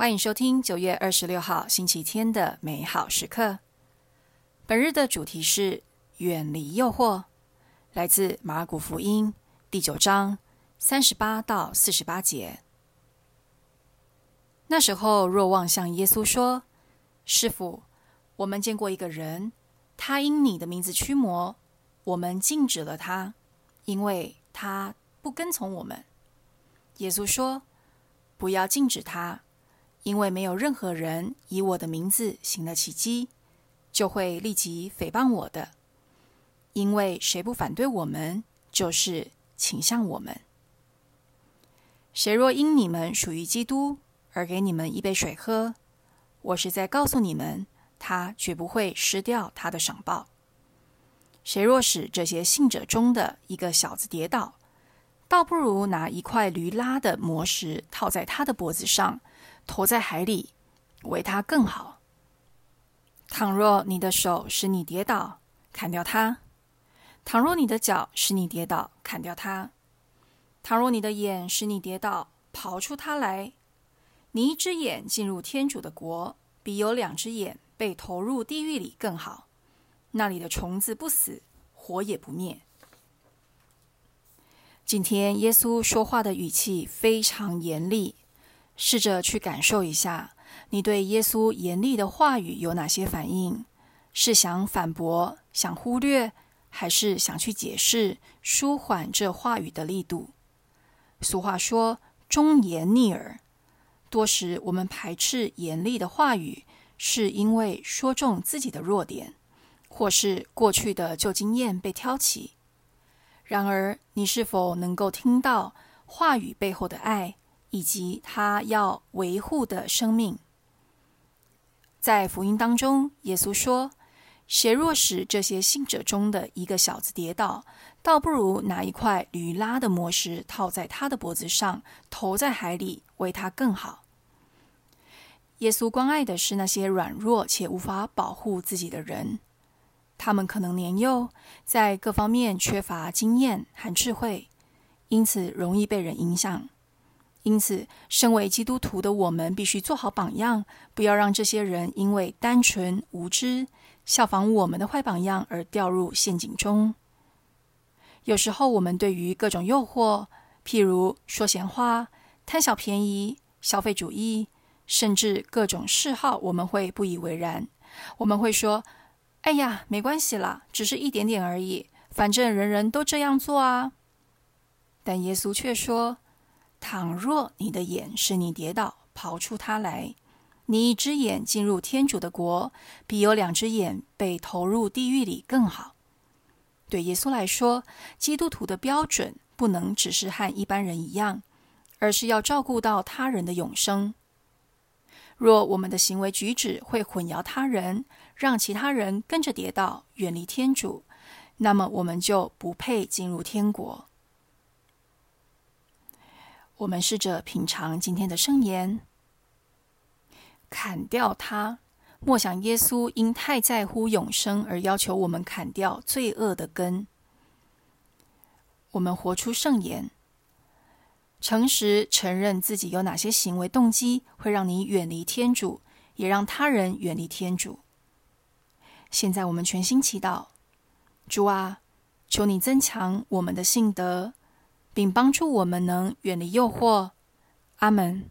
欢迎收听九月二十六号星期天的美好时刻。本日的主题是远离诱惑，来自马尔谷福音第九章三十八到四十八节。那时候，若望向耶稣说：“师傅，我们见过一个人，他因你的名字驱魔，我们禁止了他，因为他不跟从我们。”耶稣说：“不要禁止他。”因为没有任何人以我的名字行了奇迹，就会立即诽谤我的。因为谁不反对我们，就是倾向我们。谁若因你们属于基督而给你们一杯水喝，我是在告诉你们，他绝不会失掉他的赏报。谁若使这些信者中的一个小子跌倒，倒不如拿一块驴拉的磨石套在他的脖子上。投在海里，为他更好。倘若你的手使你跌倒，砍掉它；倘若你的脚使你跌倒，砍掉它；倘若你的眼使你跌倒，刨出它来。你一只眼进入天主的国，比有两只眼被投入地狱里更好。那里的虫子不死，火也不灭。今天耶稣说话的语气非常严厉。试着去感受一下，你对耶稣严厉的话语有哪些反应？是想反驳、想忽略，还是想去解释、舒缓这话语的力度？俗话说“忠言逆耳”，多时我们排斥严厉的话语，是因为说中自己的弱点，或是过去的旧经验被挑起。然而，你是否能够听到话语背后的爱？以及他要维护的生命，在福音当中，耶稣说：“谁若使这些信者中的一个小子跌倒，倒不如拿一块驴拉的磨石套在他的脖子上，投在海里，为他更好。”耶稣关爱的是那些软弱且无法保护自己的人，他们可能年幼，在各方面缺乏经验和智慧，因此容易被人影响。因此，身为基督徒的我们必须做好榜样，不要让这些人因为单纯无知、效仿我们的坏榜样而掉入陷阱中。有时候，我们对于各种诱惑，譬如说闲话、贪小便宜、消费主义，甚至各种嗜好，我们会不以为然。我们会说：“哎呀，没关系啦，只是一点点而已，反正人人都这样做啊。”但耶稣却说。倘若你的眼使你跌倒，刨出它来；你一只眼进入天主的国，比有两只眼被投入地狱里更好。对耶稣来说，基督徒的标准不能只是和一般人一样，而是要照顾到他人的永生。若我们的行为举止会混淆他人，让其他人跟着跌倒，远离天主，那么我们就不配进入天国。我们试着品尝今天的圣言，砍掉它。莫想耶稣因太在乎永生而要求我们砍掉罪恶的根。我们活出圣言，诚实承认自己有哪些行为动机会让你远离天主，也让他人远离天主。现在我们全心祈祷，主啊，求你增强我们的信德。并帮助我们能远离诱惑。阿门。